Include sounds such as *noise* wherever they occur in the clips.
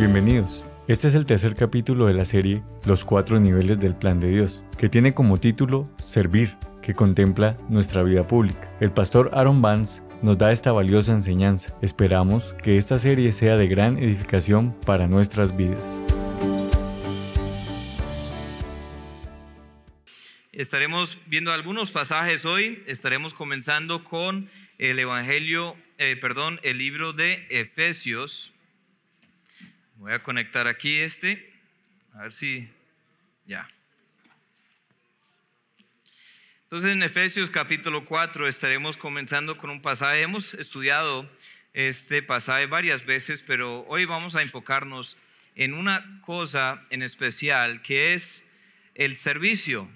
Bienvenidos. Este es el tercer capítulo de la serie Los cuatro niveles del plan de Dios, que tiene como título Servir, que contempla nuestra vida pública. El pastor Aaron Vance nos da esta valiosa enseñanza. Esperamos que esta serie sea de gran edificación para nuestras vidas. Estaremos viendo algunos pasajes hoy. Estaremos comenzando con el Evangelio, eh, perdón, el libro de Efesios. Voy a conectar aquí este. A ver si ya. Entonces en Efesios capítulo 4 estaremos comenzando con un pasaje. Hemos estudiado este pasaje varias veces, pero hoy vamos a enfocarnos en una cosa en especial que es el servicio,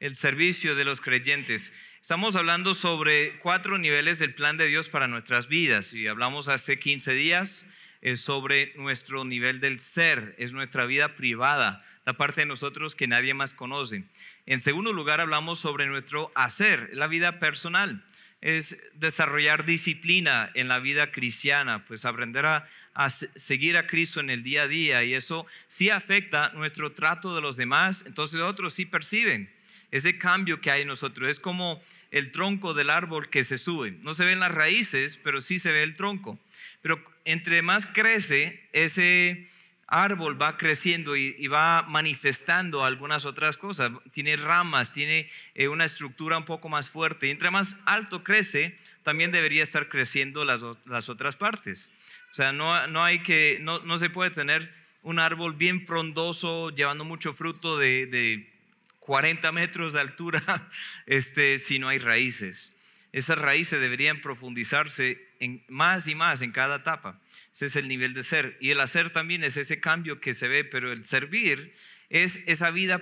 el servicio de los creyentes. Estamos hablando sobre cuatro niveles del plan de Dios para nuestras vidas y hablamos hace 15 días es sobre nuestro nivel del ser, es nuestra vida privada, la parte de nosotros que nadie más conoce. En segundo lugar, hablamos sobre nuestro hacer, la vida personal. Es desarrollar disciplina en la vida cristiana, pues aprender a, a seguir a Cristo en el día a día y eso sí afecta nuestro trato de los demás, entonces otros sí perciben ese cambio que hay en nosotros. Es como el tronco del árbol que se sube. No se ven las raíces, pero sí se ve el tronco. Pero entre más crece, ese árbol va creciendo y, va manifestando algunas otras cosas. Tiene ramas, tiene eh, una estructura un poco más fuerte. Y entre más alto crece, también debería estar creciendo las, otras partes. O sea, no, no hay que, no, no, se puede tener un árbol bien frondoso, llevando mucho fruto de, de 40 metros de altura, *laughs* este, si no hay raíces. Esas raíces deberían profundizarse en más y más en cada etapa. Ese es el nivel de ser. Y el hacer también es ese cambio que se ve, pero el servir es esa vida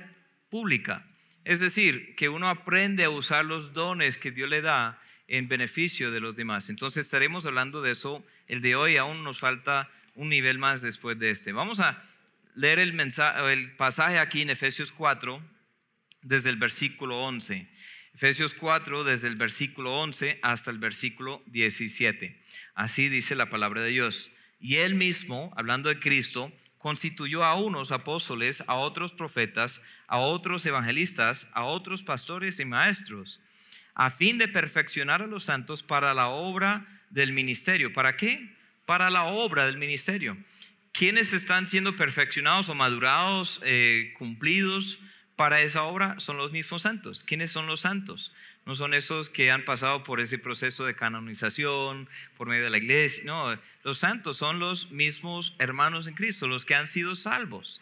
pública. Es decir, que uno aprende a usar los dones que Dios le da en beneficio de los demás. Entonces estaremos hablando de eso el de hoy. Aún nos falta un nivel más después de este. Vamos a leer el, mensaje, el pasaje aquí en Efesios 4, desde el versículo 11. Efesios 4, desde el versículo 11 hasta el versículo 17. Así dice la palabra de Dios. Y él mismo, hablando de Cristo, constituyó a unos apóstoles, a otros profetas, a otros evangelistas, a otros pastores y maestros, a fin de perfeccionar a los santos para la obra del ministerio. ¿Para qué? Para la obra del ministerio. ¿Quiénes están siendo perfeccionados o madurados, eh, cumplidos? Para esa obra son los mismos santos. ¿Quiénes son los santos? No son esos que han pasado por ese proceso de canonización por medio de la iglesia. No, los santos son los mismos hermanos en Cristo, los que han sido salvos.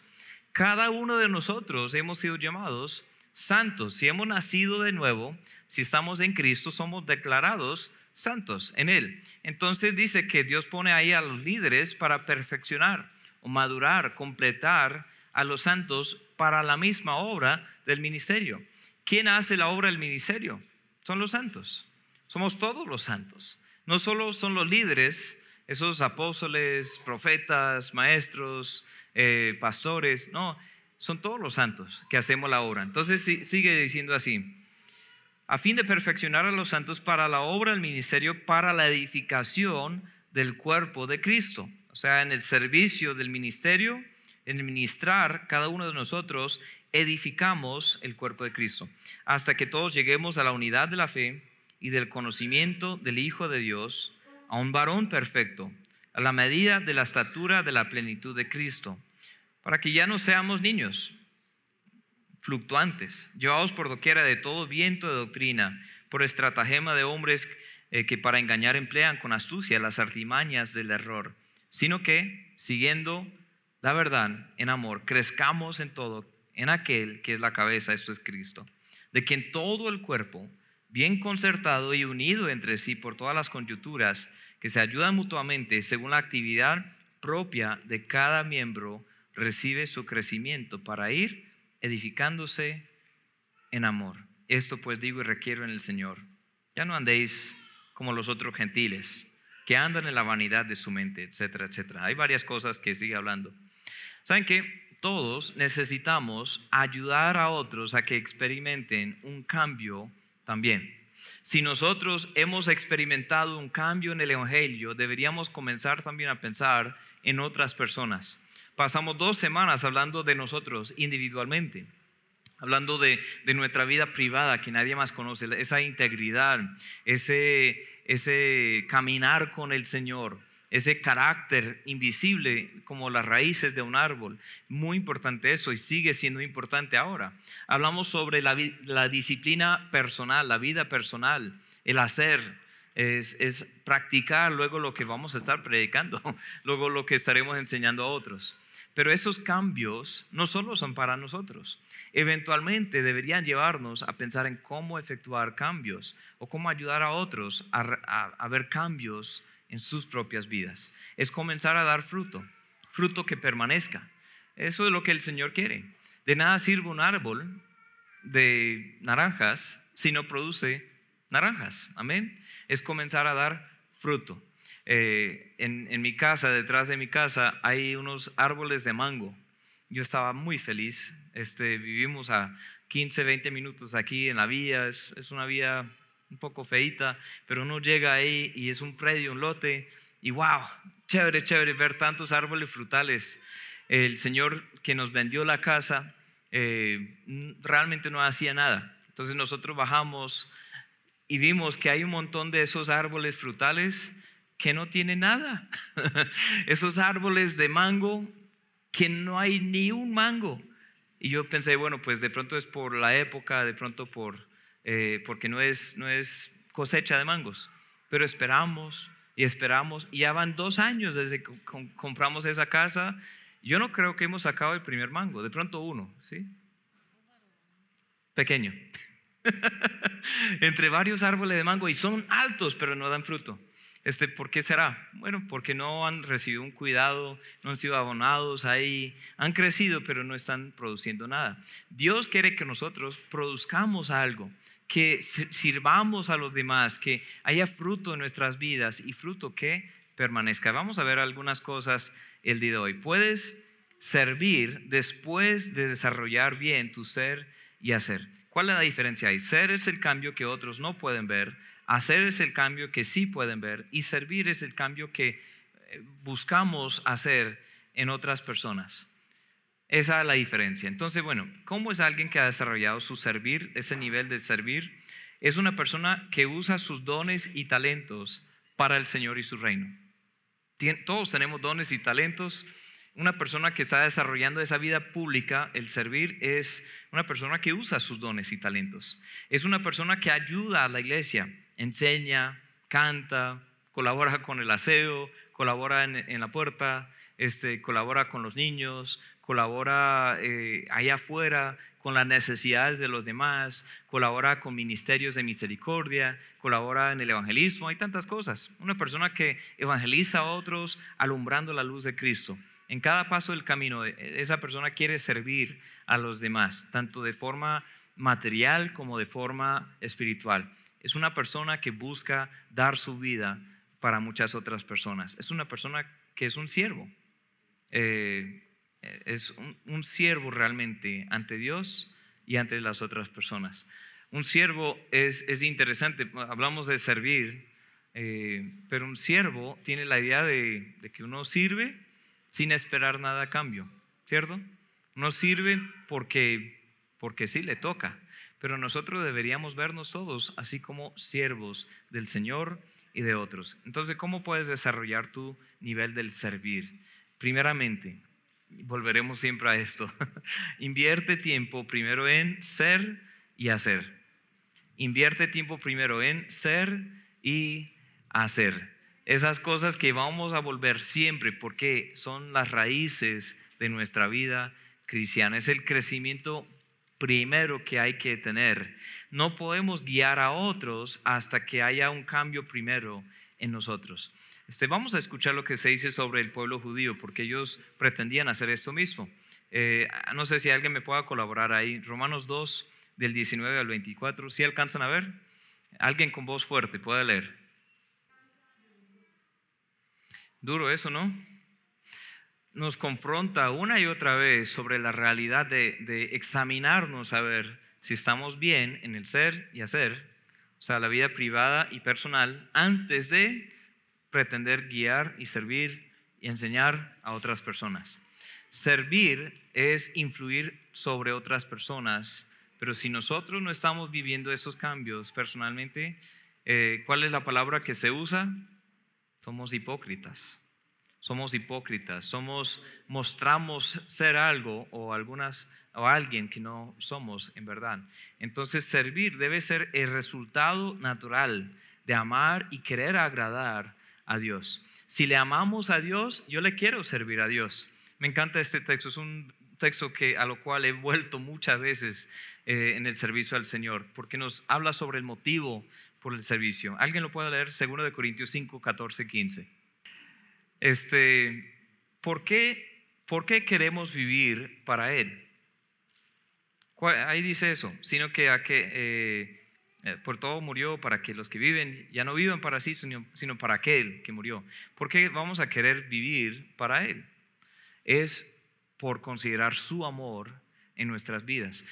Cada uno de nosotros hemos sido llamados santos. Si hemos nacido de nuevo, si estamos en Cristo, somos declarados santos en Él. Entonces dice que Dios pone ahí a los líderes para perfeccionar o madurar, completar a los santos para la misma obra del ministerio. ¿Quién hace la obra del ministerio? Son los santos. Somos todos los santos. No solo son los líderes, esos apóstoles, profetas, maestros, eh, pastores, no, son todos los santos que hacemos la obra. Entonces sigue diciendo así, a fin de perfeccionar a los santos para la obra del ministerio, para la edificación del cuerpo de Cristo. O sea, en el servicio del ministerio en ministrar, cada uno de nosotros edificamos el cuerpo de Cristo, hasta que todos lleguemos a la unidad de la fe y del conocimiento del Hijo de Dios, a un varón perfecto, a la medida de la estatura de la plenitud de Cristo, para que ya no seamos niños fluctuantes, llevados por doquiera de todo viento de doctrina, por estratagema de hombres eh, que para engañar emplean con astucia las artimañas del error, sino que, siguiendo la verdad en amor, crezcamos en todo en aquel que es la cabeza, esto es Cristo, de quien todo el cuerpo, bien concertado y unido entre sí por todas las coyunturas, que se ayudan mutuamente según la actividad propia de cada miembro, recibe su crecimiento para ir edificándose en amor. Esto pues digo y requiero en el Señor. Ya no andéis como los otros gentiles, que andan en la vanidad de su mente, etcétera, etcétera. Hay varias cosas que sigue hablando. ¿Saben que Todos necesitamos ayudar a otros a que experimenten un cambio también. Si nosotros hemos experimentado un cambio en el Evangelio, deberíamos comenzar también a pensar en otras personas. Pasamos dos semanas hablando de nosotros individualmente, hablando de, nuestra vida privada que nadie más conoce, esa integridad, ese, ese caminar con el Señor ese carácter invisible como las raíces de un árbol. Muy importante eso y sigue siendo importante ahora. Hablamos sobre la, disciplina personal, la vida personal, el hacer, es, es, practicar luego lo que vamos a estar predicando, *laughs* luego lo que estaremos enseñando a otros. Pero esos cambios no solo son para nosotros. Eventualmente deberían llevarnos a pensar en cómo efectuar cambios o cómo ayudar a otros a, a ver cambios en sus propias vidas. Es comenzar a dar fruto, fruto que permanezca. Eso es lo que el Señor quiere. De nada sirve un árbol de naranjas si no produce naranjas. Amén. Es comenzar a dar fruto. Eh, en, mi casa, detrás de mi casa, hay unos árboles de mango. Yo estaba muy feliz. Este, vivimos a 15, 20 minutos aquí en la vía. Es, es una vía un poco feita, pero uno llega ahí y es un predio, un lote, y wow, chévere, chévere ver tantos árboles frutales. El señor que nos vendió la casa eh, realmente no hacía nada. Entonces nosotros bajamos y vimos que hay un montón de esos árboles frutales que no tienen nada. *laughs* esos árboles de mango que no hay ni un mango. Y yo pensé, bueno, pues de pronto es por la época, de pronto por eh, porque no es, no es cosecha de mangos. Pero esperamos y esperamos y ya van dos años desde que compramos esa casa. Yo no creo que hemos sacado el primer mango, de pronto uno, ¿sí? Pequeño. *laughs* Entre varios árboles de mango y son altos, pero no dan fruto. Este, ¿Por qué será? Bueno, porque no han recibido un cuidado, no han sido abonados ahí, han crecido, pero no están produciendo nada. Dios quiere que nosotros produzcamos algo que sirvamos a los demás, que haya fruto en nuestras vidas y fruto que permanezca. Vamos a ver algunas cosas el día de hoy. Puedes servir después de desarrollar bien tu ser y hacer. ¿Cuál es la diferencia ahí? Ser es el cambio que otros no pueden ver, hacer es el cambio que sí pueden ver y servir es el cambio que eh, buscamos hacer en otras personas. Esa es la diferencia. Entonces, bueno, ¿cómo es alguien que ha desarrollado su servir, ese nivel de servir? Es una persona que usa sus dones y talentos para el Señor y su reino. Todos tenemos dones y talentos. Una persona que está desarrollando esa vida pública, el servir, es una persona que usa sus dones y talentos. Es una persona que ayuda a la iglesia, enseña, canta, colabora con el aseo, colabora en, la puerta, este, colabora con los niños, colabora eh, allá afuera con las necesidades de los demás, colabora con ministerios de misericordia, colabora en el evangelismo, hay tantas cosas. Una persona que evangeliza a otros alumbrando la luz de Cristo. En cada paso del camino, e, esa persona quiere servir a los demás, tanto de forma material como de forma espiritual. Es una persona que busca dar su vida para muchas otras personas. Es una persona que es un siervo. Eh, es un, siervo realmente ante Dios y ante las otras personas. Un siervo es, es interesante, hablamos de servir, eh, pero un siervo tiene la idea de, que uno sirve sin esperar nada a cambio, ¿cierto? Uno sirve porque, porque sí le toca, pero nosotros deberíamos vernos todos así como siervos del Señor y de otros. Entonces, ¿cómo puedes desarrollar tu nivel del servir? Primeramente, volveremos siempre a esto. *laughs* Invierte tiempo primero en ser y hacer. Invierte tiempo primero en ser y hacer. Esas cosas que vamos a volver siempre porque son las raíces de nuestra vida cristiana. Es el crecimiento primero que hay que tener. No podemos guiar a otros hasta que haya un cambio primero en nosotros. Este, vamos a escuchar lo que se dice sobre el pueblo judío, porque ellos pretendían hacer esto mismo. Eh, no sé si alguien me pueda colaborar ahí. Romanos 2, del 19 al 24. ¿Si alcanzan a ver? Alguien con voz fuerte puede leer. Duro eso, ¿no? Nos confronta una y otra vez sobre la realidad de, de examinarnos a ver si estamos bien en el ser y hacer, o sea, la vida privada y personal, antes de pretender guiar y servir y enseñar a otras personas. Servir es influir sobre otras personas, pero si nosotros no estamos viviendo esos cambios personalmente, eh, ¿cuál es la palabra que se usa? Somos hipócritas. Somos hipócritas, somos mostramos ser algo o algunas o alguien que no somos en verdad. Entonces servir debe ser el resultado natural de amar y querer agradar a Dios. Si le amamos a Dios, yo le quiero servir a Dios. Me encanta este texto, es un texto que, a lo cual he vuelto muchas veces eh, en el servicio al Señor, porque nos habla sobre el motivo por el servicio. ¿Alguien lo puede leer? Segundo de Corintios 5, 14, 15. Este, ¿por qué, ¿Por qué queremos vivir para Él? Ahí dice eso, sino que a que eh, por todo murió para que los que viven ya no vivan para sí, sino, sino para aquel que murió. ¿Por qué vamos a querer vivir para Él? Es por considerar su amor en nuestras vidas.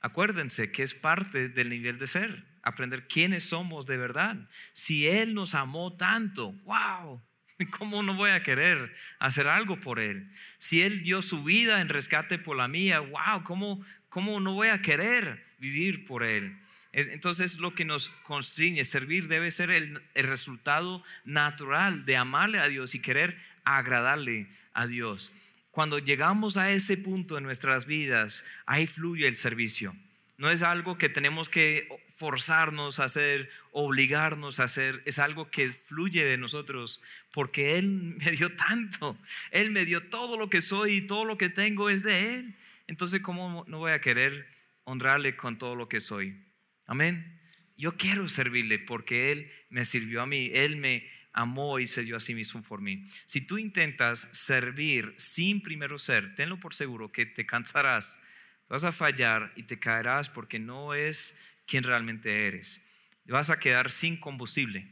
Acuérdense que es parte del nivel de ser, aprender quiénes somos de verdad. Si Él nos amó tanto, wow, *laughs* ¿cómo no voy a querer hacer algo por Él? Si Él dio su vida en rescate por la mía, wow, ¿cómo, cómo no voy a querer vivir por Él? Entonces lo que nos constriñe, servir debe ser el, resultado natural de amarle a Dios y querer agradarle a Dios. Cuando llegamos a ese punto en nuestras vidas, ahí fluye el servicio. No es algo que tenemos que forzarnos a hacer, obligarnos a hacer, es algo que fluye de nosotros, porque Él *laughs* me dio tanto, Él me dio todo lo que soy y todo lo que tengo es de Él. Entonces, ¿cómo no voy a querer honrarle con todo lo que soy? Amén. Yo quiero servirle porque Él me sirvió a mí, Él me amó y se dio a sí mismo por mí. Si tú intentas servir sin primero ser, tenlo por seguro que te cansarás, vas a fallar y te caerás porque no es quien realmente eres. Vas a quedar sin combustible.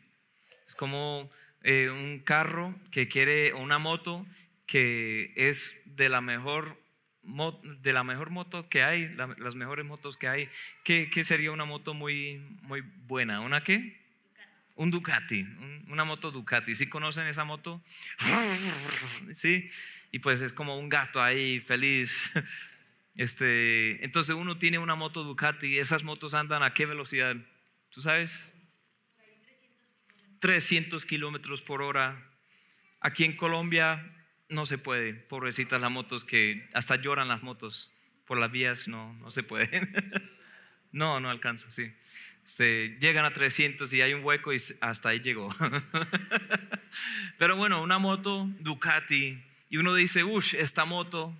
Es como eh, un carro que quiere, o una moto que es de la mejor de la mejor moto que hay, las mejores motos que hay, ¿qué, sería una moto muy, muy buena? ¿Una qué? Un Ducati, una moto Ducati. ¿Sí conocen esa moto? *laughs* Sí, y pues es como un gato ahí feliz. *laughs* Este, entonces uno tiene una moto Ducati, esas motos andan a qué velocidad? ¿Tú sabes? 300 kilómetros por hora. Aquí en Colombia no se puede, pobrecitas las motos que hasta lloran las motos por las vías, no, no se puede. *laughs* no, no alcanza, sí. Se llegan a 300 y hay un hueco y hasta ahí llegó. *laughs* Pero bueno, una moto Ducati y uno dice, uff, esta moto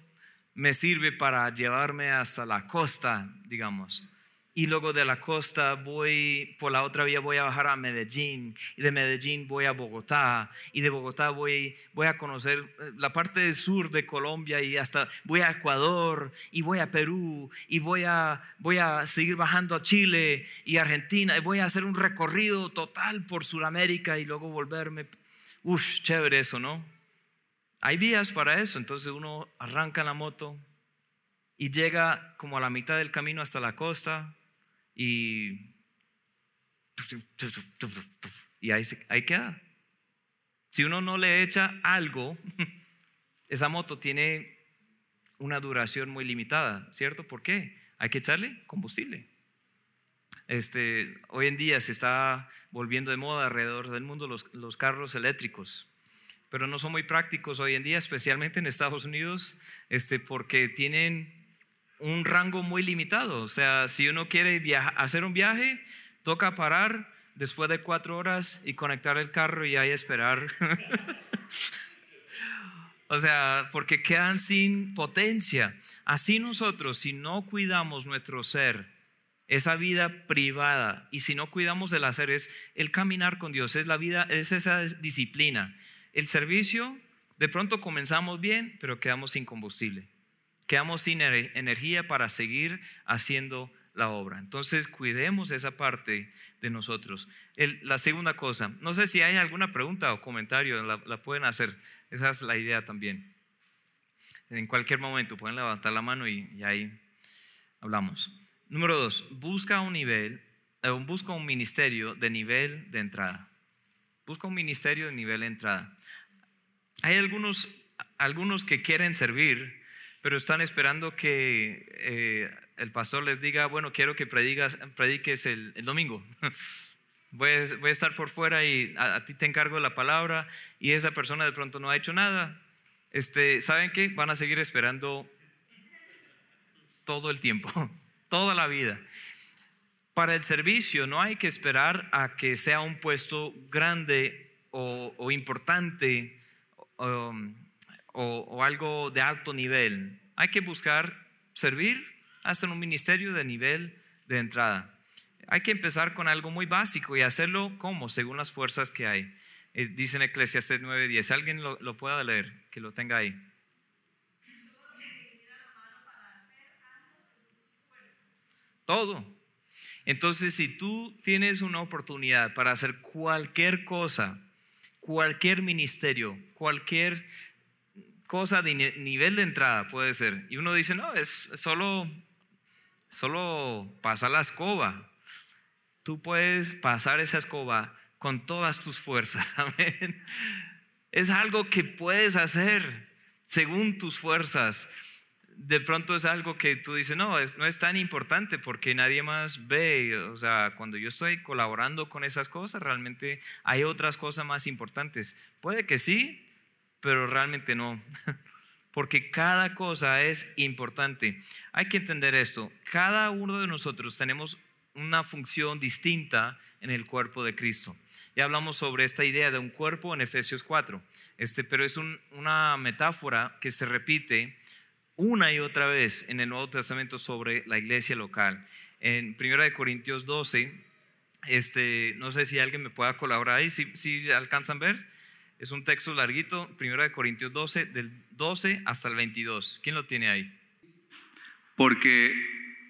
me sirve para llevarme hasta la costa, digamos y luego de la costa voy, por la otra vía voy a bajar a Medellín y de Medellín voy a Bogotá y de Bogotá voy, voy a conocer eh, la parte del sur de Colombia y hasta voy a Ecuador y voy a Perú y voy a, voy a seguir bajando a Chile y Argentina y voy a hacer un recorrido total por Sudamérica y luego volverme. Uf, chévere eso, ¿no? Hay vías para eso, entonces uno arranca la moto y llega como a la mitad del camino hasta la costa y, y ahí, ahí queda. Si uno no le echa algo, *laughs* esa moto tiene una duración muy limitada, ¿cierto? ¿Por qué? Hay que echarle combustible. Este, hoy en día se está volviendo de moda alrededor del mundo los, los, carros eléctricos, pero no son muy prácticos hoy en día, especialmente en Estados Unidos, este, porque tienen un rango muy limitado. O sea, si uno quiere hacer un viaje, toca parar después de cuatro horas y conectar el carro y ahí esperar. *laughs* o sea, porque quedan sin potencia. Así nosotros, si no cuidamos nuestro ser, esa vida privada, y si no cuidamos el hacer, es el caminar con Dios, es la vida, es esa disciplina. El servicio, de pronto comenzamos bien, pero quedamos sin combustible quedamos sin energía para seguir haciendo la obra. Entonces, cuidemos esa parte de nosotros. la segunda cosa, no sé si hay alguna pregunta o comentario, la, pueden hacer. Esa es la idea también. En cualquier momento pueden levantar la mano y, ahí hablamos. Número dos, busca un nivel, eh, busca un ministerio de nivel de entrada. Busca un ministerio de nivel de entrada. Hay algunos, algunos que quieren servir, pero están esperando que eh, el pastor les diga, bueno, quiero que predigas, prediques el, domingo. *laughs* Voy a, estar por fuera y a, ti te encargo la palabra y esa persona de pronto no ha hecho nada. Este, ¿Saben qué? Van a seguir esperando todo el tiempo, *laughs* toda la vida. Para el servicio no hay que esperar a que sea un puesto grande o, importante um, o, algo de alto nivel. Hay que buscar servir hasta en un ministerio de nivel de entrada. Hay que empezar con algo muy básico y hacerlo como, según las fuerzas que hay. Eh, dice en Eclesiastes 9:10. ¿Alguien lo, lo pueda leer? Que lo tenga ahí. Todo. Entonces, si tú tienes una oportunidad para hacer cualquier cosa, cualquier ministerio, cualquier cosa de nivel de entrada puede ser, y uno dice, no, es solo, solo pasa la escoba. Tú puedes pasar esa escoba con todas tus fuerzas. *laughs* Amén. Es algo que puedes hacer según tus fuerzas de pronto es algo que tú dices, no, es, no es tan importante porque nadie más ve. O sea, cuando yo estoy colaborando con esas cosas, realmente hay otras cosas más importantes. Puede que sí, pero realmente no. *laughs* Porque cada cosa es importante. Hay que entender esto. Cada uno de nosotros tenemos una función distinta en el cuerpo de Cristo. Ya hablamos sobre esta idea de un cuerpo en Efesios 4, este, pero es una metáfora que se repite una y otra vez en el Nuevo Testamento sobre la iglesia local. En 1 Corintios 12, este, no sé si alguien me pueda colaborar ahí, si, si alcanzan a ver, es un texto larguito, 1 Corintios 12, del 12 hasta el 22. ¿Quién lo tiene ahí? Porque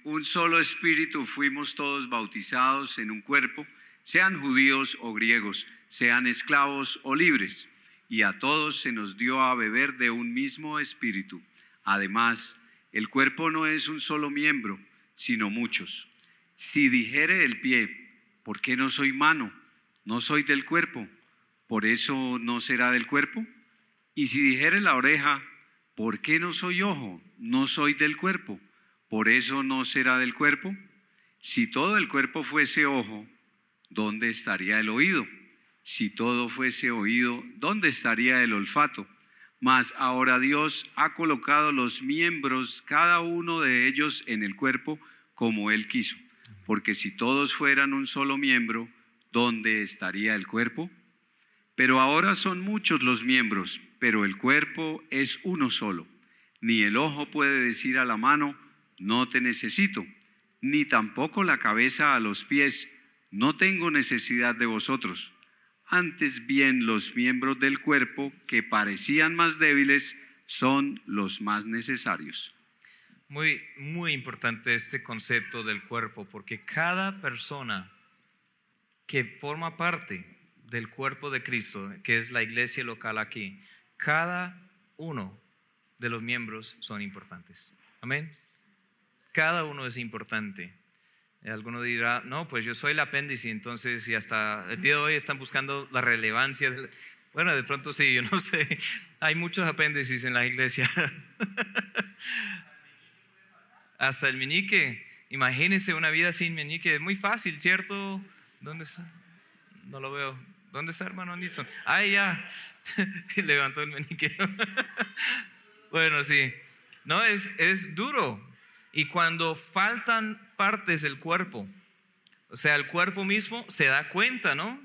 un solo espíritu fuimos todos bautizados en un cuerpo, sean judíos o griegos, sean esclavos o libres, y a todos se nos dio a beber de un mismo espíritu Además, el cuerpo no es un solo miembro, sino muchos. Si dijere el pie, ¿por qué no soy mano? No soy del cuerpo, ¿por eso no será del cuerpo? Y si dijere la oreja, ¿por qué no soy ojo? No soy del cuerpo, ¿por eso no será del cuerpo? Si todo el cuerpo fuese ojo, ¿dónde estaría el oído? Si todo fuese oído, ¿dónde estaría el olfato? Mas ahora Dios ha colocado los miembros, cada uno de ellos, en el cuerpo como Él quiso. Porque si todos fueran un solo miembro, ¿dónde estaría el cuerpo? Pero ahora son muchos los miembros, pero el cuerpo es uno solo. Ni el ojo puede decir a la mano, no te necesito, ni tampoco la cabeza a los pies, no tengo necesidad de vosotros antes bien los miembros del cuerpo que parecían más débiles son los más necesarios. Muy, muy importante este concepto del cuerpo, porque cada persona que forma parte del cuerpo de Cristo, que es la iglesia local aquí, cada uno de los miembros son importantes. Amén. Cada uno es importante. Alguno dirá, no, pues yo soy el apéndice, entonces, y hasta el día de hoy están buscando la relevancia. bueno, de pronto sí, yo no *laughs* sé, hay muchos apéndices en la iglesia. *laughs* hasta el menique, imagínense una vida sin menique, es muy fácil, ¿cierto? ¿Dónde está? No lo veo. ¿Dónde está hermano Anderson? Ah, ya, *laughs* levantó el menique. *laughs* bueno, sí, no, es, es duro. Y cuando faltan partes del cuerpo. O sea, el cuerpo mismo se da cuenta, ¿no?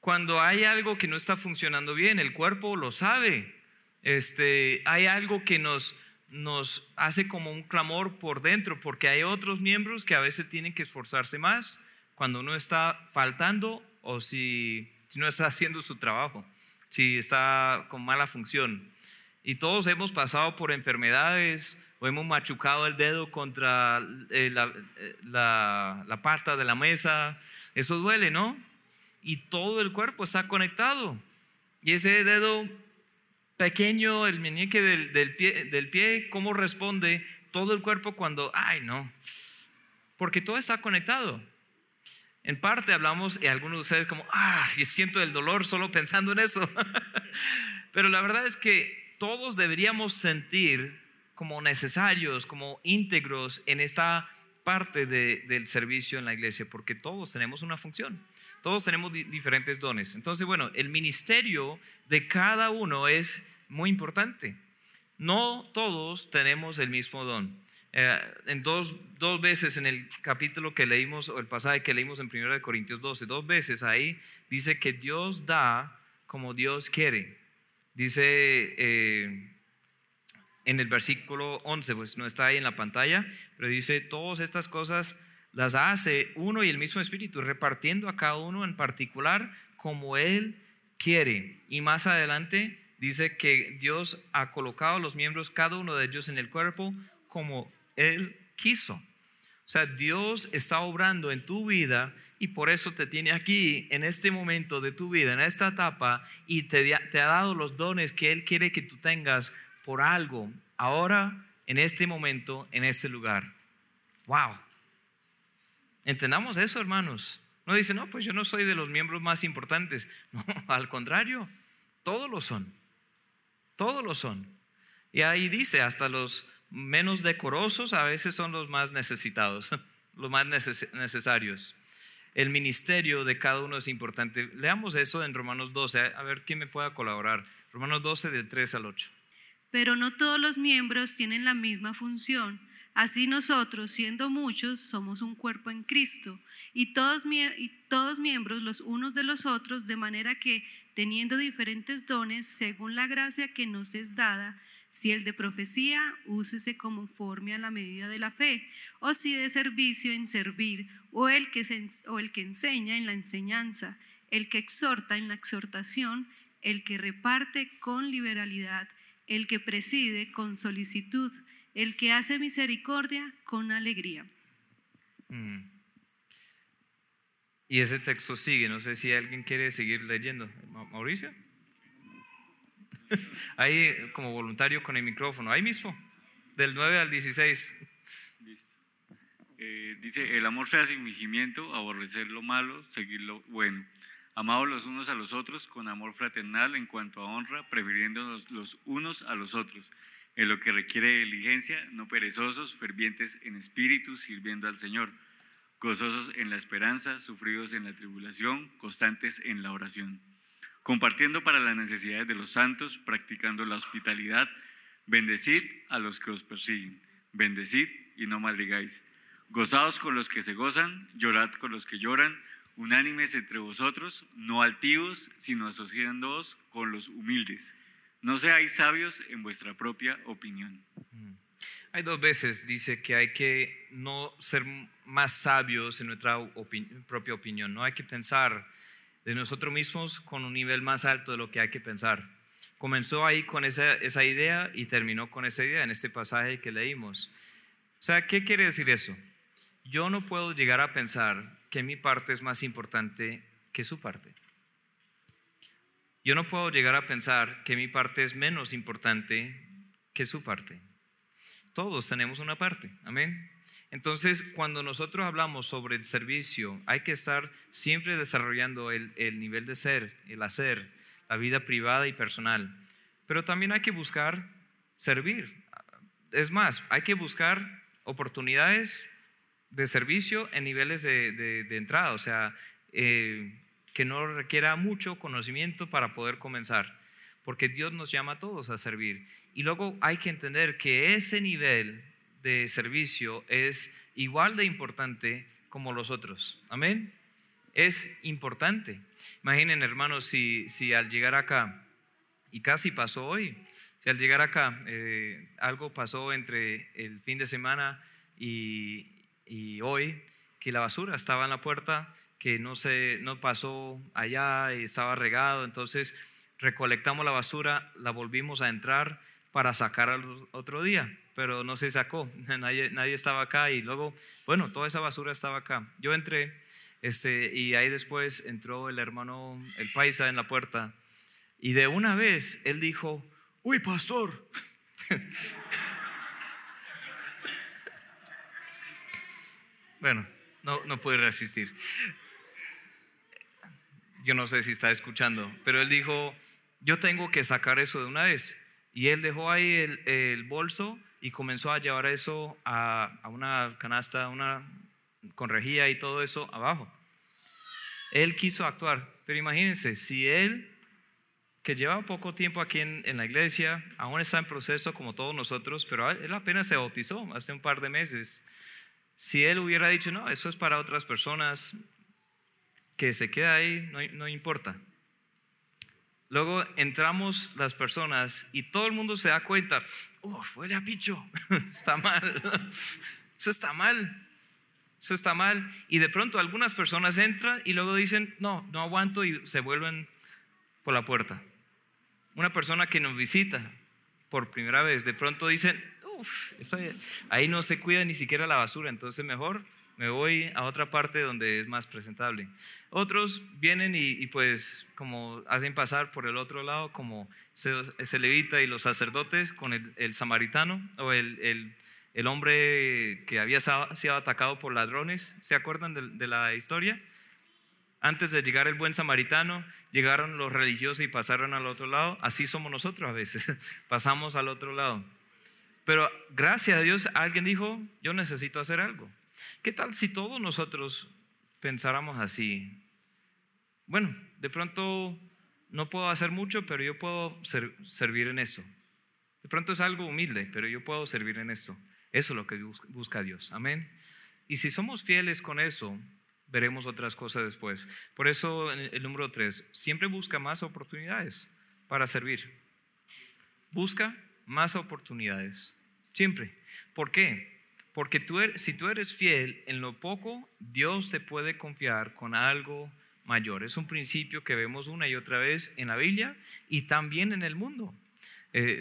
Cuando hay algo que no está funcionando bien, el cuerpo lo sabe. Este, hay algo que nos, nos hace como un clamor por dentro, porque hay otros miembros que a veces tienen que esforzarse más cuando uno está faltando o si, si no está haciendo su trabajo, si está con mala función. Y todos hemos pasado por enfermedades, o hemos machucado el dedo contra eh, eh, la, la, pata de la mesa, eso duele, ¿no? Y todo el cuerpo está conectado. Y ese dedo pequeño, el meñique del, del, pie, del pie, ¿cómo responde todo el cuerpo cuando, ay, no? Porque todo está conectado. En parte hablamos, y algunos de ustedes como, ah, y siento el dolor solo pensando en eso. *laughs* Pero la verdad es que todos deberíamos sentir como necesarios, como íntegros en esta parte del servicio en la iglesia, porque todos tenemos una función, todos tenemos diferentes dones. Entonces, bueno, el ministerio de cada uno es muy importante. No todos tenemos el mismo don. Eh, en dos, dos, veces en el capítulo que leímos, o el pasaje que leímos en 1 Corintios 12, dos veces ahí dice que Dios da como Dios quiere. Dice eh, en el versículo 11, pues no está ahí en la pantalla, pero dice, todas estas cosas las hace uno y el mismo Espíritu, repartiendo a cada uno en particular como Él quiere. Y más adelante dice que Dios ha colocado los miembros, cada uno de ellos en el cuerpo, como Él quiso. O sea, Dios está obrando en tu vida y por eso te tiene aquí en este momento de tu vida, en esta etapa, y te, ha dado los dones que Él quiere que tú tengas por algo, ahora, en este momento, en este lugar. ¡Wow! Entendamos eso, hermanos. No dice, no, pues yo no soy de los miembros más importantes. *laughs* No, al contrario, todos lo son. Todos lo son. Y ahí dice, hasta los menos decorosos a veces son los más necesitados, *laughs* los más necesarios. El ministerio de cada uno es importante. Leamos eso en Romanos 12, a ver quién me pueda colaborar. Romanos 12 del 3 al 8. Pero no todos los miembros tienen la misma función. Así nosotros, siendo muchos, somos un cuerpo en Cristo y todos, y todos miembros los unos de los otros, de manera que, teniendo diferentes dones, según la gracia que nos es dada, si el de profecía, úsese conforme a la medida de la fe, o si de servicio en servir, o el que, enseña en la enseñanza, el que exhorta en la exhortación, el que reparte con liberalidad, el que preside con solicitud, el que hace misericordia con alegría. Mm. Y ese texto sigue, no sé si alguien quiere seguir leyendo. Mauricio. *laughs* Ahí como voluntario con el micrófono, ahí mismo, del 9 al 16. Eh, dice, el amor sea sin fingimiento, aborrecer lo malo, seguir lo bueno. Amados los unos a los otros con amor fraternal en cuanto a honra, prefiriéndonos los unos a los otros, en lo que requiere diligencia, no perezosos, fervientes en espíritu, sirviendo al Señor, gozosos en la esperanza, sufridos en la tribulación, constantes en la oración compartiendo para las necesidades de los santos, practicando la hospitalidad, bendecid a los que os persiguen, bendecid y no maldigáis. Gozaos con los que se gozan, llorad con los que lloran, unánimes entre vosotros, no altivos, sino asociándoos con los humildes. No seáis sabios en vuestra propia opinión. Mm. Hay dos veces, dice que hay que no ser más sabios en nuestra propia opinión, no hay que pensar de nosotros mismos con un nivel más alto de lo que hay que pensar. Comenzó ahí con esa, esa idea y terminó con esa idea en este pasaje que leímos. O sea, ¿qué quiere decir eso? Yo no puedo llegar a pensar que mi parte es más importante que su parte. Yo no puedo llegar a pensar que mi parte es menos importante que su parte. Todos tenemos una parte, amén. Entonces, cuando nosotros hablamos sobre el servicio, hay que estar siempre desarrollando el, nivel de ser, el hacer, la vida privada y personal. Pero también hay que buscar servir. Es más, hay que buscar oportunidades de servicio en niveles de, entrada, o sea, eh, que no requiera mucho conocimiento para poder comenzar, porque Dios nos llama a todos a servir. Y luego hay que entender que ese nivel de servicio es igual de importante como los otros. Amén. Es importante. Imaginen, hermanos, si, si al llegar acá, y casi pasó hoy, si al llegar acá eh, algo pasó entre el fin de semana y, y, hoy, que la basura estaba en la puerta, que no, se, no pasó allá y estaba regado, entonces recolectamos la basura, la volvimos a entrar para sacar al otro día pero no se sacó, *laughs* nadie, nadie estaba acá y luego, bueno, toda esa basura estaba acá. Yo entré este, y ahí después entró el hermano, el paisa en la puerta y de una vez él dijo, uy, pastor. *laughs* bueno, no, no pude resistir. Yo no sé si está escuchando, pero él dijo, yo tengo que sacar eso de una vez. Y él dejó ahí el, el bolso y comenzó a llevar eso a, a una canasta, una con rejilla y todo eso abajo. Él quiso actuar, pero imagínense, si él, que lleva poco tiempo aquí en, en la iglesia, aún está en proceso como todos nosotros, pero él apenas se bautizó hace un par de meses, si él hubiera dicho, no, eso es para otras personas, que se queda ahí, no, no importa. Luego entramos las personas y todo el mundo se da cuenta, oh, huele a picho, *laughs* está mal, eso está mal, eso está mal. Y de pronto algunas personas entran y luego dicen, no, no aguanto y se vuelven por la puerta. Una persona que nos visita por primera vez, de pronto dicen, uff, ahí no se cuida ni siquiera la basura, entonces mejor me voy a otra parte donde es más presentable. Otros vienen y, pues como hacen pasar por el otro lado, como se, levita y los sacerdotes con el, samaritano o el, el, hombre que había sido atacado por ladrones, ¿se acuerdan de, de la historia? Antes de llegar el buen samaritano, llegaron los religiosos y pasaron al otro lado. Así somos nosotros a veces, *laughs* pasamos al otro lado. Pero gracias a Dios alguien dijo, yo necesito hacer algo. ¿Qué tal si todos nosotros pensáramos así? Bueno, de pronto no puedo hacer mucho, pero yo puedo servir en esto. De pronto es algo humilde, pero yo puedo servir en esto. Eso es lo que busca Dios. Amén. Y si somos fieles con eso, veremos otras cosas después. Por eso el número tres, siempre busca más oportunidades para servir. Busca más oportunidades. Siempre. ¿Por qué? Porque tú eres, si tú eres fiel en lo poco, Dios te puede confiar con algo mayor. Es un principio que vemos una y otra vez en la Biblia y también en el mundo. Eh,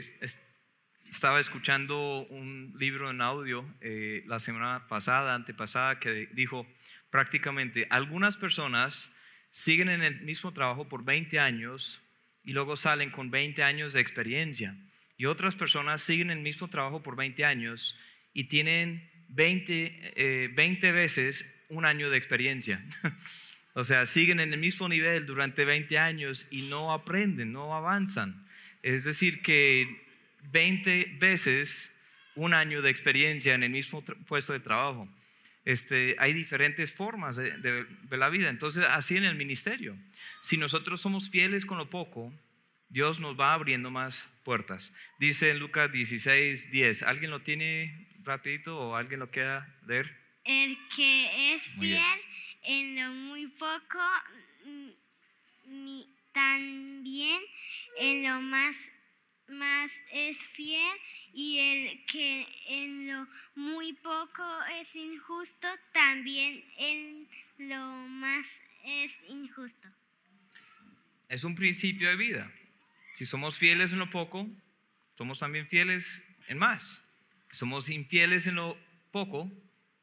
estaba escuchando un libro en audio eh, la semana pasada, antepasada, que dijo prácticamente, algunas personas siguen en el mismo trabajo por 20 años y luego salen con 20 años de experiencia. Y otras personas siguen en el mismo trabajo por 20 años y tienen 20, 20 eh, veces un año de experiencia. *laughs* o sea, siguen en el mismo nivel durante 20 años y no aprenden, no avanzan. Es decir, que 20 veces un año de experiencia en el mismo puesto de trabajo. Este, hay diferentes formas de, de, la vida. Entonces, así en el ministerio. Si nosotros somos fieles con lo poco, Dios nos va abriendo más puertas. Dice en Lucas 16, 10. ¿Alguien lo tiene rapidito o alguien lo quiera leer? El que es fiel en lo muy poco, ni, también en lo más, más es fiel y el que en lo muy poco es injusto, también en lo más es injusto. Es un principio de vida. Si somos fieles en lo poco, somos también fieles en más somos infieles en lo poco,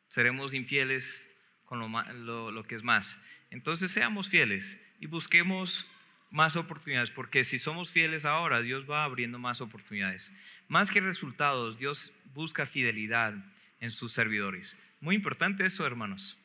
seremos infieles con lo, lo, que es más. Entonces seamos fieles y busquemos más oportunidades, porque si somos fieles ahora, Dios va abriendo más oportunidades. Más que resultados, Dios busca fidelidad en sus servidores. Muy importante eso, hermanos.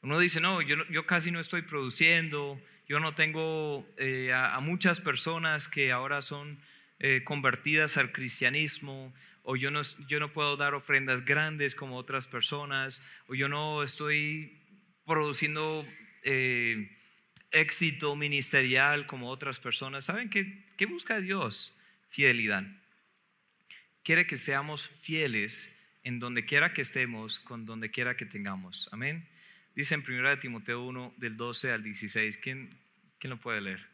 Uno dice, no, yo, yo casi no estoy produciendo, yo no tengo eh, a, muchas personas que ahora son eh, convertidas al cristianismo, o yo no, yo no puedo dar ofrendas grandes como otras personas, o yo no estoy produciendo eh, éxito ministerial como otras personas. ¿Saben qué, qué busca Dios? Fidelidad. Quiere que seamos fieles en donde quiera que estemos, con donde quiera que tengamos. Amén. Dice en 1 Timoteo 1, del 12 al 16. ¿Quién, quién lo puede leer?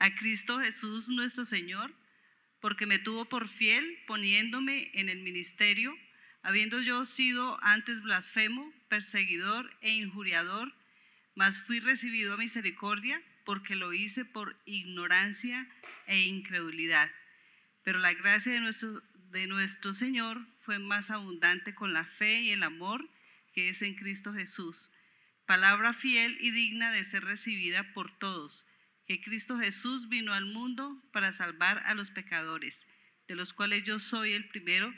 a Cristo Jesús nuestro Señor, porque me tuvo por fiel poniéndome en el ministerio, habiendo yo sido antes blasfemo, perseguidor e injuriador, mas fui recibido a misericordia porque lo hice por ignorancia e incredulidad. Pero la gracia de nuestro, de nuestro Señor fue más abundante con la fe y el amor que es en Cristo Jesús. Palabra fiel y digna de ser recibida por todos que Cristo Jesús vino al mundo para salvar a los pecadores, de los cuales yo soy el primero,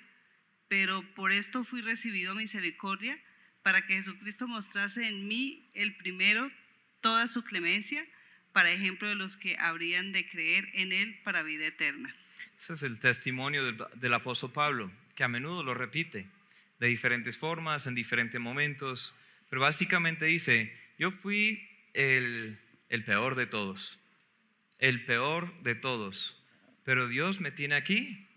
pero por esto fui recibido misericordia, para que Jesucristo mostrase en mí el primero toda su clemencia, para ejemplo de los que habrían de creer en Él para vida eterna. Ese es el testimonio del, del apóstol Pablo, que a menudo lo repite, de diferentes formas, en diferentes momentos, pero básicamente dice, yo fui el, el peor de todos, el peor de todos, pero Dios me tiene aquí.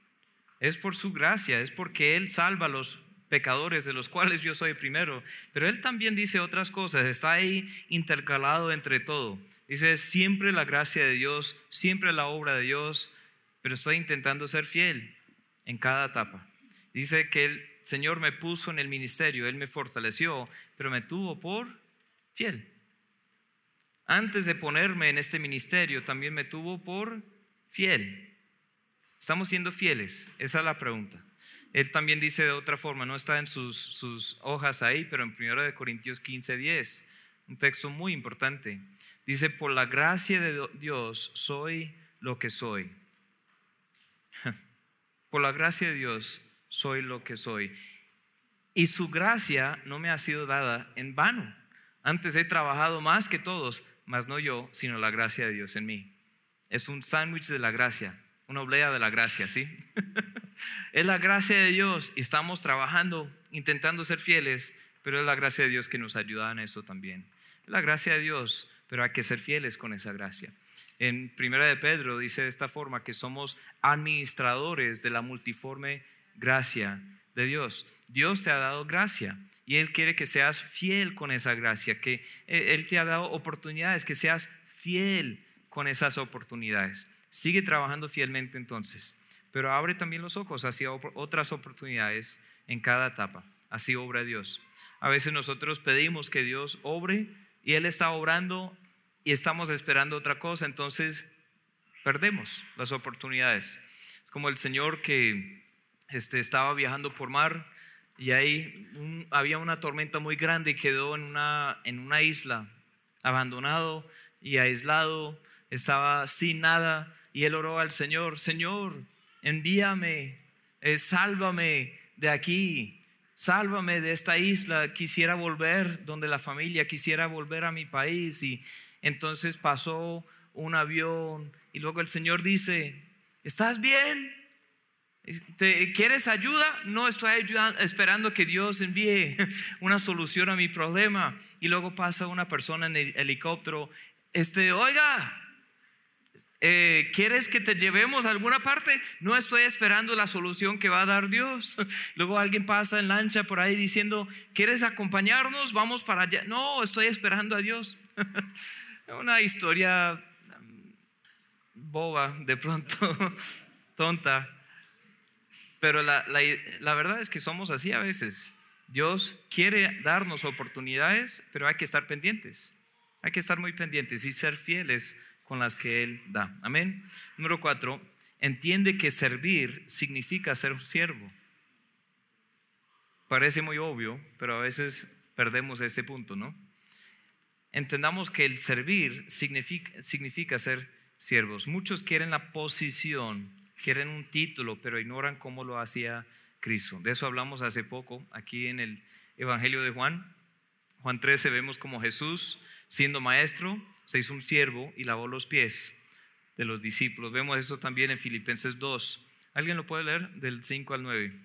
Es por su gracia, es porque Él salva a los pecadores, de los cuales yo soy primero. Pero Él también dice otras cosas, está ahí intercalado entre todo. Dice, siempre la gracia de Dios, siempre la obra de Dios, pero estoy intentando ser fiel en cada etapa. Dice que el Señor me puso en el ministerio, Él me fortaleció, pero me tuvo por fiel. Antes de ponerme en este ministerio, también me tuvo por fiel. ¿Estamos siendo fieles? Esa es la pregunta. Él también dice de otra forma, no está en sus, sus hojas ahí, pero en 1 Corintios 15, 10, un texto muy importante. Dice, por la gracia de Dios soy lo que soy. Por la gracia de Dios soy lo que soy. Y su gracia no me ha sido dada en vano. Antes he trabajado más que todos, mas no yo, sino la gracia de Dios en mí. Es un sándwich de la gracia, una oblea de la gracia, ¿sí? *laughs* es la gracia de Dios y estamos trabajando, intentando ser fieles, pero es la gracia de Dios que nos ayuda en eso también. La gracia de Dios, pero hay que ser fieles con esa gracia. En Primera de Pedro dice de esta forma que somos administradores de la multiforme gracia de Dios. Dios te ha dado gracia y Él quiere que seas fiel con esa gracia, que eh, Él te ha dado oportunidades, que seas fiel con esas oportunidades. Sigue trabajando fielmente entonces, pero abre también los ojos hacia otras oportunidades en cada etapa. Así obra Dios. A veces nosotros pedimos que Dios obre y Él está obrando y estamos esperando otra cosa, entonces perdemos las oportunidades. Es como el Señor que este, estaba viajando por mar y ahí había una tormenta muy grande y quedó en una, en una isla, abandonado y aislado, estaba sin nada y él oró al Señor, Señor, envíame, eh, sálvame de aquí, sálvame de esta isla, quisiera volver donde la familia, quisiera volver a mi país y entonces pasó un avión y luego el Señor dice, ¿estás bien? ¿Quieres ayuda? No estoy esperando que Dios envíe *laughs* una solución a mi problema. Y luego pasa una persona en el helicóptero, este, oiga, eh, ¿quieres que te llevemos a alguna parte? No estoy esperando la solución que va a dar Dios. *laughs* Luego alguien pasa en lancha por ahí diciendo, ¿quieres acompañarnos? Vamos para allá. No, estoy esperando a Dios. *laughs* Una historia mm, boba, de pronto, *laughs* tonta. Pero la, verdad es que somos así a veces. Dios quiere darnos oportunidades, pero hay que estar pendientes. Hay que estar muy pendientes y ser fieles con las que Él da. Amén. Número cuatro, entiende que servir significa ser un siervo. Parece muy obvio, pero a veces perdemos ese punto, ¿no? Entendamos que el servir significa, significa ser siervos. Muchos quieren la posición quieren un título, pero ignoran cómo lo hacía Cristo. De eso hablamos hace poco aquí en el Evangelio de Juan. Juan 13 vemos como Jesús, siendo maestro, se hizo un siervo y lavó los pies de los discípulos. Vemos eso también en Filipenses 2. ¿Alguien lo puede leer del 5 al 9?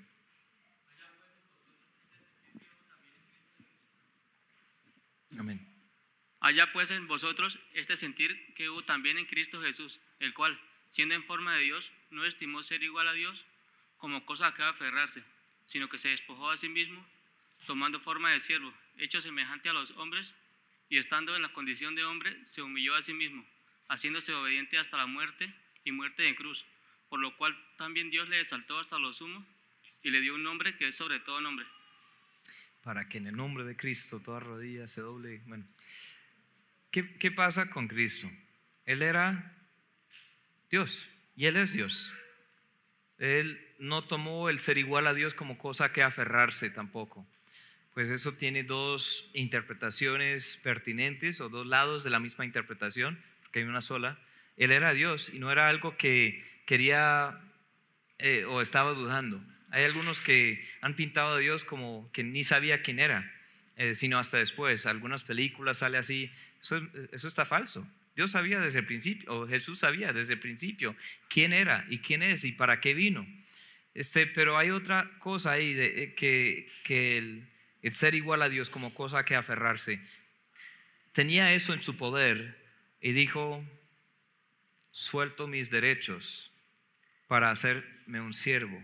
Amén. Allá pues en vosotros este sentir que hubo también en Cristo Jesús, el cual, siendo en forma de Dios, no estimó ser igual a Dios como cosa que aferrarse, sino que se despojó a sí mismo, tomando forma de siervo, hecho semejante a los hombres, y estando en la condición de hombre, se humilló a sí mismo, haciéndose obediente hasta la muerte y muerte de cruz, por lo cual también Dios le exaltó hasta lo sumo y le dio un nombre que es sobre todo nombre. Para que en el nombre de Cristo toda rodilla se doble. Bueno, ¿qué, qué pasa con Cristo? Él era Dios y Él es Dios. Él no tomó el ser igual a Dios como cosa que aferrarse tampoco. Pues eso tiene dos interpretaciones pertinentes o dos lados de la misma interpretación, porque hay una sola. Él era Dios y no era algo que quería eh, o estaba dudando. Hay algunos que han pintado a Dios como que ni sabía quién era. eh, sino hasta después. Algunas películas sale así. Eso, está falso. Dios sabía desde el principio, o Jesús sabía desde el principio quién era y quién es y para qué vino. Este, pero hay otra cosa ahí eh, que, que el ser igual a Dios como cosa que aferrarse. Tenía eso en su poder y dijo, suelto mis derechos para hacerme un siervo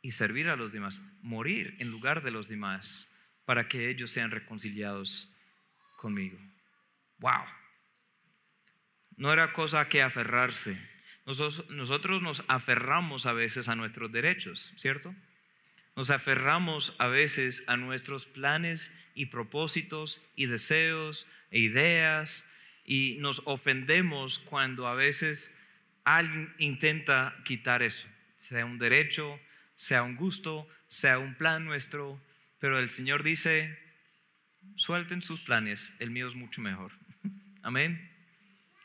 y servir a los demás, morir en lugar de los demás para que ellos sean reconciliados conmigo. Wow. No era cosa que aferrarse. Nosotros, nos aferramos a veces a nuestros derechos, ¿cierto? Nos aferramos a veces a nuestros planes y propósitos y deseos e ideas y nos ofendemos cuando a veces alguien intenta quitar eso, sea un derecho, sea un gusto, sea un plan nuestro, pero el Señor dice, suelten sus planes, el mío es mucho mejor. Amén.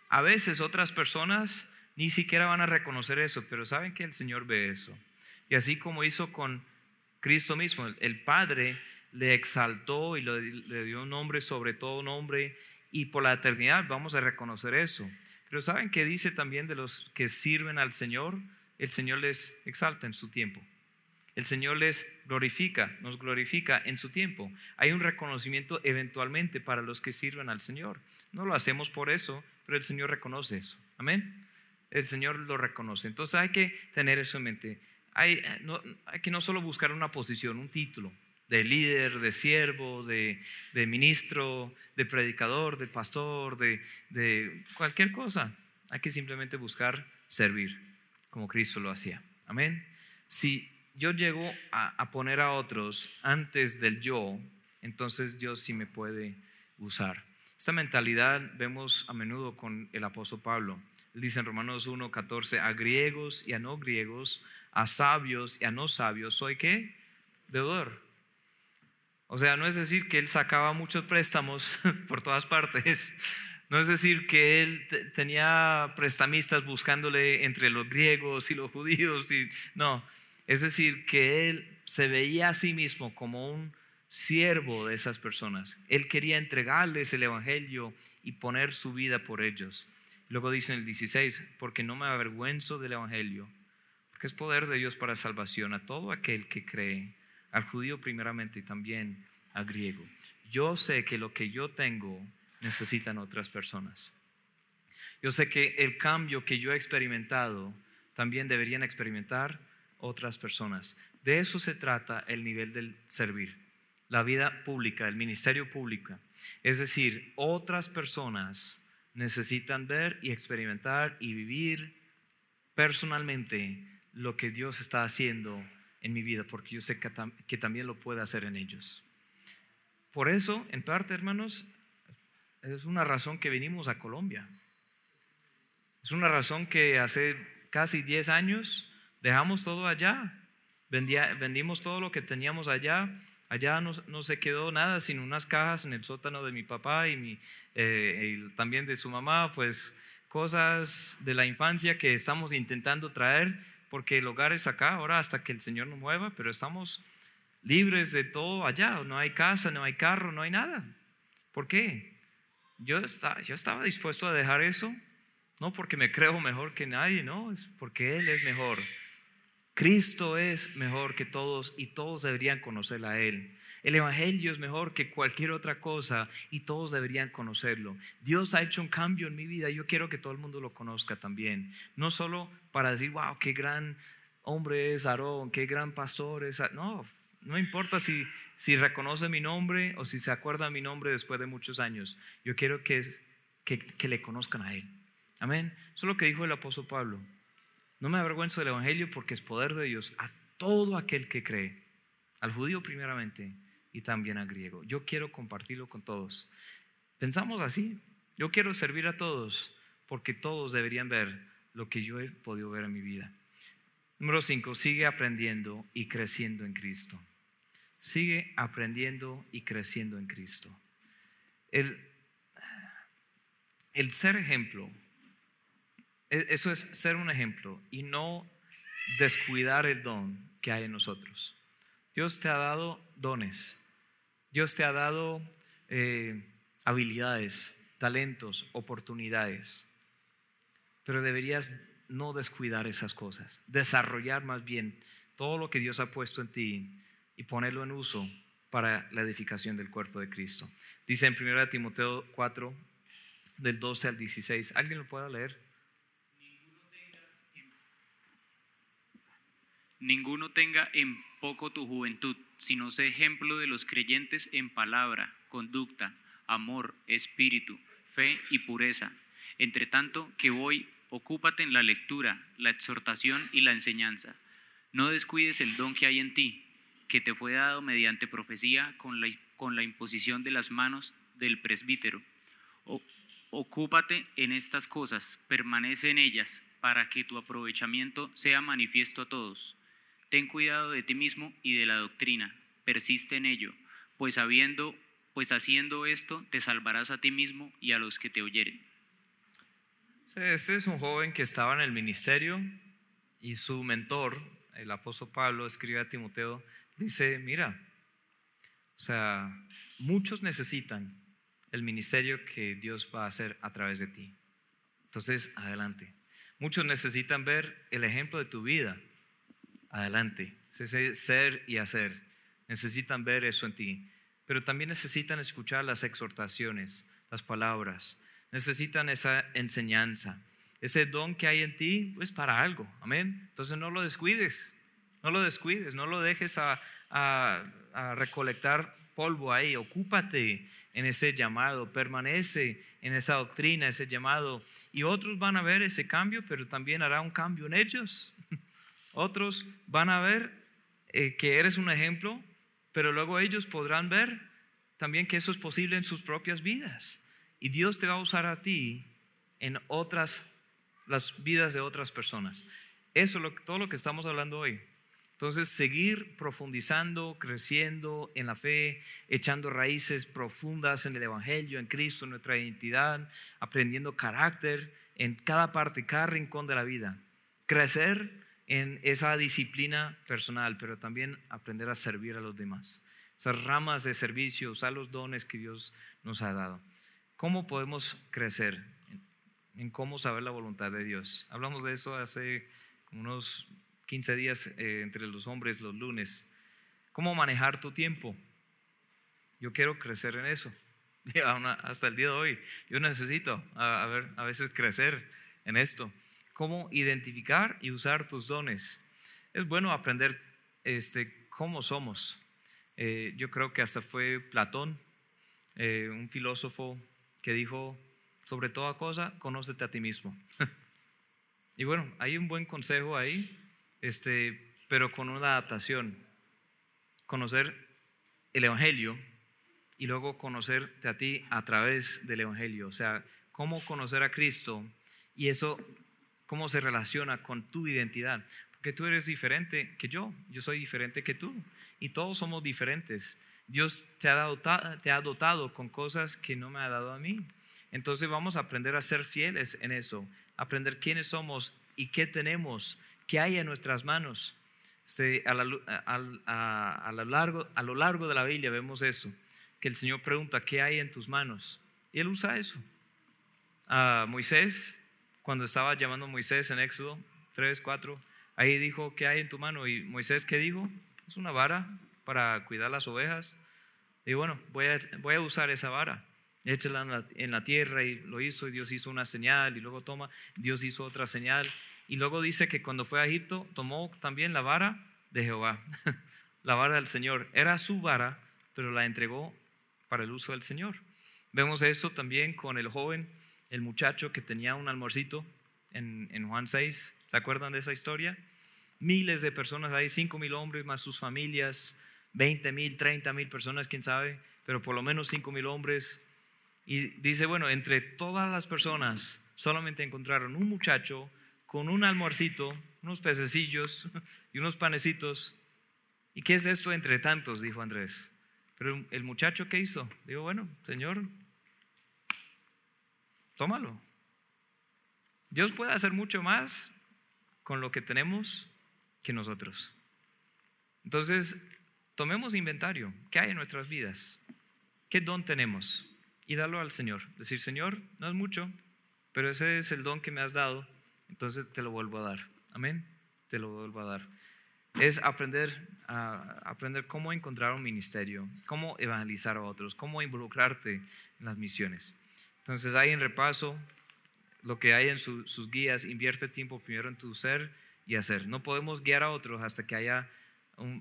A veces otras personas ni siquiera van a reconocer eso, pero saben que el Señor ve eso. Y así como hizo con Cristo mismo, el Padre le exaltó y le dio un nombre sobre todo nombre y por la eternidad vamos a reconocer eso. Pero ¿saben qué dice también de los que sirven al Señor? El Señor les exalta en su tiempo. El Señor les glorifica, nos glorifica en su tiempo. Hay un reconocimiento eventualmente para los que sirven al Señor. No lo hacemos por eso, pero el Señor reconoce eso. Amén. El Señor lo reconoce. Entonces hay que tener eso en mente. Hay, no, hay que no solo buscar una posición, un título, de líder, de siervo, de, ministro, de predicador, de pastor, de, de cualquier cosa. Hay que simplemente buscar servir como Cristo lo hacía. Amén. Si yo llego a, a, poner a otros antes del yo, entonces Dios sí me puede usar. Esta mentalidad vemos a menudo con el apóstol Pablo. Él dice en Romanos 1, 14, a griegos y a no griegos, a sabios y a no sabios, ¿soy qué? Deudor o sea, no es decir que él sacaba muchos préstamos *laughs* por todas partes. No es decir que él tenía prestamistas buscándole entre los griegos y los judíos. Y, no, es decir que él se veía a sí mismo como un siervo de esas personas. Él quería entregarles el Evangelio y poner su vida por ellos. Luego dice en el 16, porque no me avergüenzo del Evangelio, porque es poder de Dios para salvación a todo aquel que cree al judío primeramente y también al griego. Yo sé que lo que yo tengo necesitan otras personas. Yo sé que el cambio que yo he experimentado también deberían experimentar otras personas. De eso se trata el nivel del servir, la vida pública, el ministerio público. Es decir, otras personas necesitan ver y experimentar y vivir personalmente lo que Dios está haciendo en mi vida, porque yo sé que, también lo puede hacer en ellos. Por eso, en parte, hermanos, es una razón que venimos a Colombia. Es una razón que hace casi 10 años dejamos todo allá. vendimos todo lo que teníamos allá. Allá no, no, se quedó nada, sino unas cajas en el sótano de mi papá y, mi, eh, y también de su mamá, pues cosas de la infancia que estamos intentando traer porque el hogar es acá, ahora hasta que el Señor nos mueva, pero estamos libres de todo allá, no hay casa, no hay carro, no hay nada. ¿Por qué? Yo, estaba, yo estaba dispuesto a dejar eso, no porque me creo mejor que nadie, no, es porque Él es mejor. Cristo es mejor que todos y todos deberían conocerla a Él. El Evangelio es mejor que cualquier otra cosa y todos deberían conocerlo. Dios ha hecho un cambio en mi vida y yo quiero que todo el mundo lo conozca también. No solo para decir, wow, qué gran hombre es Aarón, qué gran pastor es. No, no importa si, si reconoce mi nombre o si se acuerda mi nombre después de muchos años. Yo quiero que, que, que le conozcan a Él. Amén. Eso es lo que dijo el apóstol Pablo. No me avergüenzo del Evangelio porque es poder de Dios a todo aquel que cree, al judío primeramente y también al griego. Yo quiero compartirlo con todos. Pensamos así. Yo quiero servir a todos porque todos deberían ver lo que yo he podido ver en mi vida. Número 5. Sigue aprendiendo y creciendo en Cristo. Sigue aprendiendo y creciendo en Cristo. El, el ser ejemplo eso es ser un ejemplo y no descuidar el don que hay en nosotros. Dios te ha dado dones. Dios te ha dado eh, habilidades, talentos, oportunidades, pero deberías no descuidar esas cosas, desarrollar más bien todo lo que Dios ha puesto en ti y ponerlo en uso para la edificación del cuerpo de Cristo. Dice en 1 Timoteo 4, del 12 al 16. ¿Alguien lo puede leer? Ninguno tenga en poco tu juventud, sino sé ejemplo de los creyentes en palabra, conducta, amor, espíritu, fe y pureza. Entre tanto que voy, ocúpate en la lectura, la exhortación y la enseñanza. No descuides el don que hay en ti, que te fue dado mediante profecía con la, con la imposición de las manos del presbítero. ocúpate en estas cosas, permanece en ellas, para que tu aprovechamiento sea manifiesto a todos. Ten cuidado de ti mismo y de la doctrina, persiste en ello, pues pues haciendo esto te salvarás a ti mismo y a los que te oyeren. Este es un joven que estaba en el ministerio y su mentor, el apóstol Pablo, escribe a Timoteo, dice, mira, o sea, muchos necesitan el ministerio que Dios va a hacer a través de ti. Entonces, adelante. Muchos necesitan ver el ejemplo de tu vida. Adelante. Ser y hacer. Necesitan ver eso en ti pero también necesitan escuchar las exhortaciones, las palabras, necesitan esa enseñanza. Ese don que hay en ti es para algo, amén. Entonces no lo descuides, no lo descuides, no lo dejes a, recolectar polvo ahí, ocúpate en ese llamado, permanece en esa doctrina, ese llamado. Y otros van a ver ese cambio, pero también hará un cambio en ellos. Otros van a ver eh, que eres un ejemplo pero luego ellos podrán ver también que eso es posible en sus propias vidas. Y Dios te va a usar a ti en otras, las vidas de otras personas. Eso es todo lo que estamos hablando hoy. Entonces, seguir profundizando, creciendo en la fe, echando raíces profundas en el Evangelio, en Cristo, en nuestra identidad, aprendiendo carácter en cada parte, cada rincón de la vida. Crecer en esa disciplina personal, pero también aprender a servir a los demás. Esas ramas de servicio, usar los dones que Dios nos ha dado. ¿Cómo podemos crecer en cómo saber la voluntad de Dios? Hablamos de eso hace unos 15 días eh, entre los hombres los lunes. ¿Cómo manejar tu tiempo? Yo quiero crecer en eso. *laughs* Hasta el día de hoy, yo necesito a, ver, a veces crecer en esto cómo identificar y usar tus dones. Es bueno aprender este, cómo somos. Eh, yo creo que hasta fue Platón, eh, un filósofo, que dijo, sobre toda cosa, conócete a ti mismo. *laughs* y bueno, hay un buen consejo ahí, este, pero con una adaptación. Conocer el Evangelio y luego conocerte a ti a través del Evangelio. O sea, cómo conocer a Cristo y eso cómo se relaciona con tu identidad. Porque tú eres diferente que yo, yo soy diferente que tú y todos somos diferentes. Dios te ha, dotado, te ha dotado con cosas que no me ha dado a mí. Entonces vamos a aprender a ser fieles en eso, aprender quiénes somos y qué tenemos, qué hay en nuestras manos. Este, a, lo largo, a lo largo de la Biblia vemos eso, que el Señor pregunta, ¿qué hay en tus manos? Y Él usa eso. A Moisés cuando estaba llamando a Moisés en Éxodo 3, 4, ahí dijo, ¿qué hay en tu mano? Y Moisés, ¿qué dijo? Es una vara para cuidar las ovejas. Y bueno, voy a, voy a usar esa vara. Échala en la, en la tierra y lo hizo y Dios hizo una señal y luego toma, Dios hizo otra señal. Y luego dice que cuando fue a Egipto tomó también la vara de Jehová, *laughs* la vara del Señor. Era su vara, pero la entregó para el uso del Señor. Vemos eso también con el joven el muchacho que tenía un almorcito en, Juan 6. ¿Se acuerdan de esa historia? Miles de personas, hay 5 mil hombres más sus familias, 20 mil, 30 mil personas, quién sabe, pero por lo menos 5 mil hombres. Y dice, bueno, entre todas las personas solamente encontraron un muchacho con un almuercito, unos pececillos *laughs* y unos panecitos. ¿Y qué es esto entre tantos? Dijo Andrés. Pero el muchacho, ¿qué hizo? Dijo, bueno, Señor, tómalo. Dios puede hacer mucho más con lo que tenemos que nosotros. Entonces, tomemos inventario. ¿Qué hay en nuestras vidas? ¿Qué don tenemos? Y darlo al Señor. Decir, Señor, no es mucho, pero ese es el don que me has dado, entonces te lo vuelvo a dar. Amén. Te lo vuelvo a dar. Es aprender aprender cómo encontrar un ministerio, cómo evangelizar a otros, cómo involucrarte en las misiones. Entonces, ahí en repaso, lo que hay en sus guías, invierte tiempo primero en tu ser y hacer. No podemos guiar a otros hasta que haya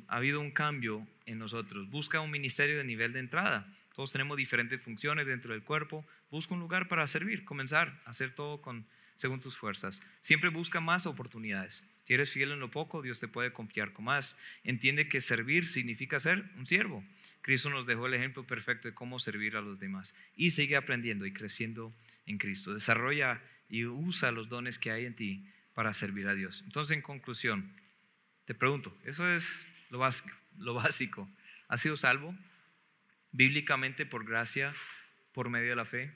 ha habido un cambio en nosotros. Busca un ministerio de nivel de entrada. Todos tenemos diferentes funciones dentro del cuerpo. Busca un lugar para servir, comenzar a hacer todo con, según tus fuerzas. Siempre busca más oportunidades. Si eres fiel en lo poco, Dios te puede confiar con más. Entiende que servir significa ser un siervo. Cristo nos dejó el ejemplo perfecto de cómo servir a los demás. Y sigue aprendiendo y creciendo en Cristo. Desarrolla y usa los dones que hay en ti para servir a Dios. Entonces, en conclusión, te pregunto, eso es lo básico. Lo básico. ¿Has sido salvo bíblicamente por gracia, por medio de la fe?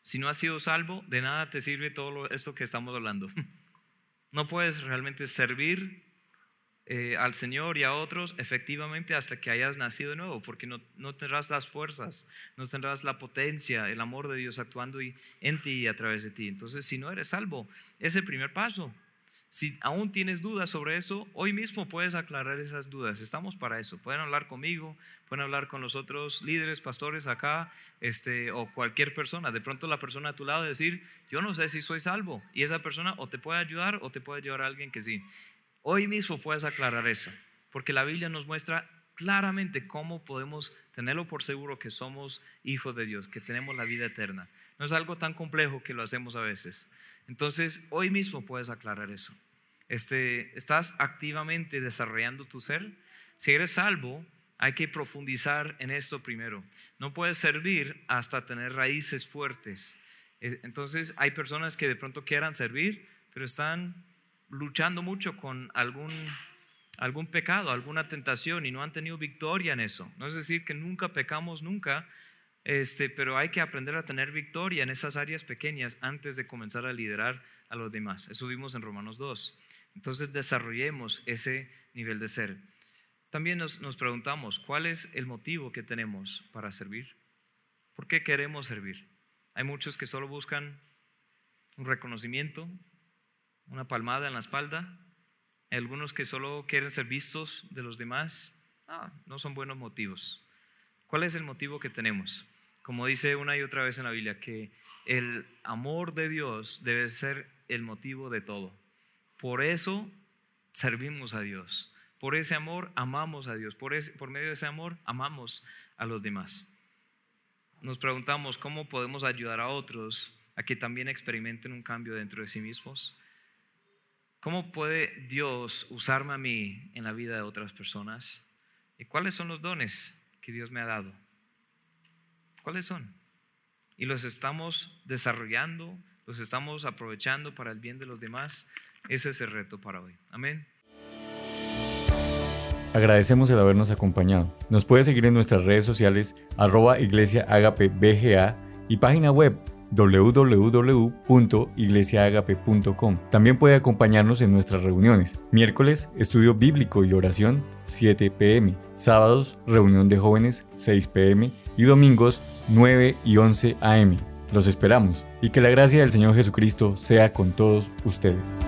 Si no has sido salvo, de nada te sirve todo esto que estamos hablando. *laughs* No puedes realmente servir eh, al Señor y a otros efectivamente hasta que hayas nacido de nuevo, porque no, no, tendrás las fuerzas, no tendrás la potencia, el amor de Dios actuando en ti y a través de ti. Entonces, si no eres salvo, es el primer paso. Si aún tienes dudas sobre eso, hoy mismo puedes aclarar esas dudas. Estamos para eso. Pueden hablar conmigo, pueden hablar con los otros líderes, pastores acá, este, o cualquier persona. De pronto la persona a tu lado decir, yo no sé si soy salvo. Y esa persona o te puede ayudar o te puede llevar a alguien que sí. Hoy mismo puedes aclarar eso, porque la Biblia nos muestra claramente cómo podemos tenerlo por seguro que somos hijos de Dios, que tenemos la vida eterna. No es algo tan complejo que lo hacemos a veces. Entonces, hoy mismo puedes aclarar eso. Este, ¿Estás activamente desarrollando tu ser? Si eres salvo, hay que profundizar en esto primero. No puedes servir hasta tener raíces fuertes. Entonces, hay personas que de pronto quieran servir, pero están luchando mucho con algún, algún pecado, alguna tentación y no han tenido victoria en eso. No es decir que nunca pecamos, nunca, este, pero hay que aprender a tener victoria en esas áreas pequeñas antes de comenzar a liderar a los demás. Eso vimos en Romanos 2. Entonces desarrollemos ese nivel de ser. También nos, nos preguntamos, ¿cuál es el motivo que tenemos para servir? ¿Por qué queremos servir? Hay muchos que solo buscan un reconocimiento, una palmada en la espalda. Algunos que solo quieren ser vistos de los demás. no son buenos motivos. ¿Cuál es el motivo que tenemos? Como dice una y otra vez en la Biblia, que el amor de Dios debe ser el motivo de todo. Por eso servimos a Dios. Por ese amor amamos a Dios. Por, por medio de ese amor amamos a los demás. Nos preguntamos cómo podemos ayudar a otros a que también experimenten un cambio dentro de sí mismos. ¿Cómo puede Dios usarme a mí en la vida de otras personas? ¿Y cuáles son los dones que Dios me ha dado. ¿Cuáles son? Y los estamos desarrollando, los estamos aprovechando para el bien de los demás. Ese es el reto para hoy. Amén. Agradecemos el habernos acompañado. Nos puede seguir en nuestras redes sociales arroba iglesia bga y página web www.iglesiaagape.com. También puede acompañarnos en nuestras reuniones. Miércoles, estudio bíblico y oración, 7 pm. Sábados, reunión de jóvenes, 6 pm. Y domingos, 9 y 11 am. Los esperamos y que la gracia del Señor Jesucristo sea con todos ustedes.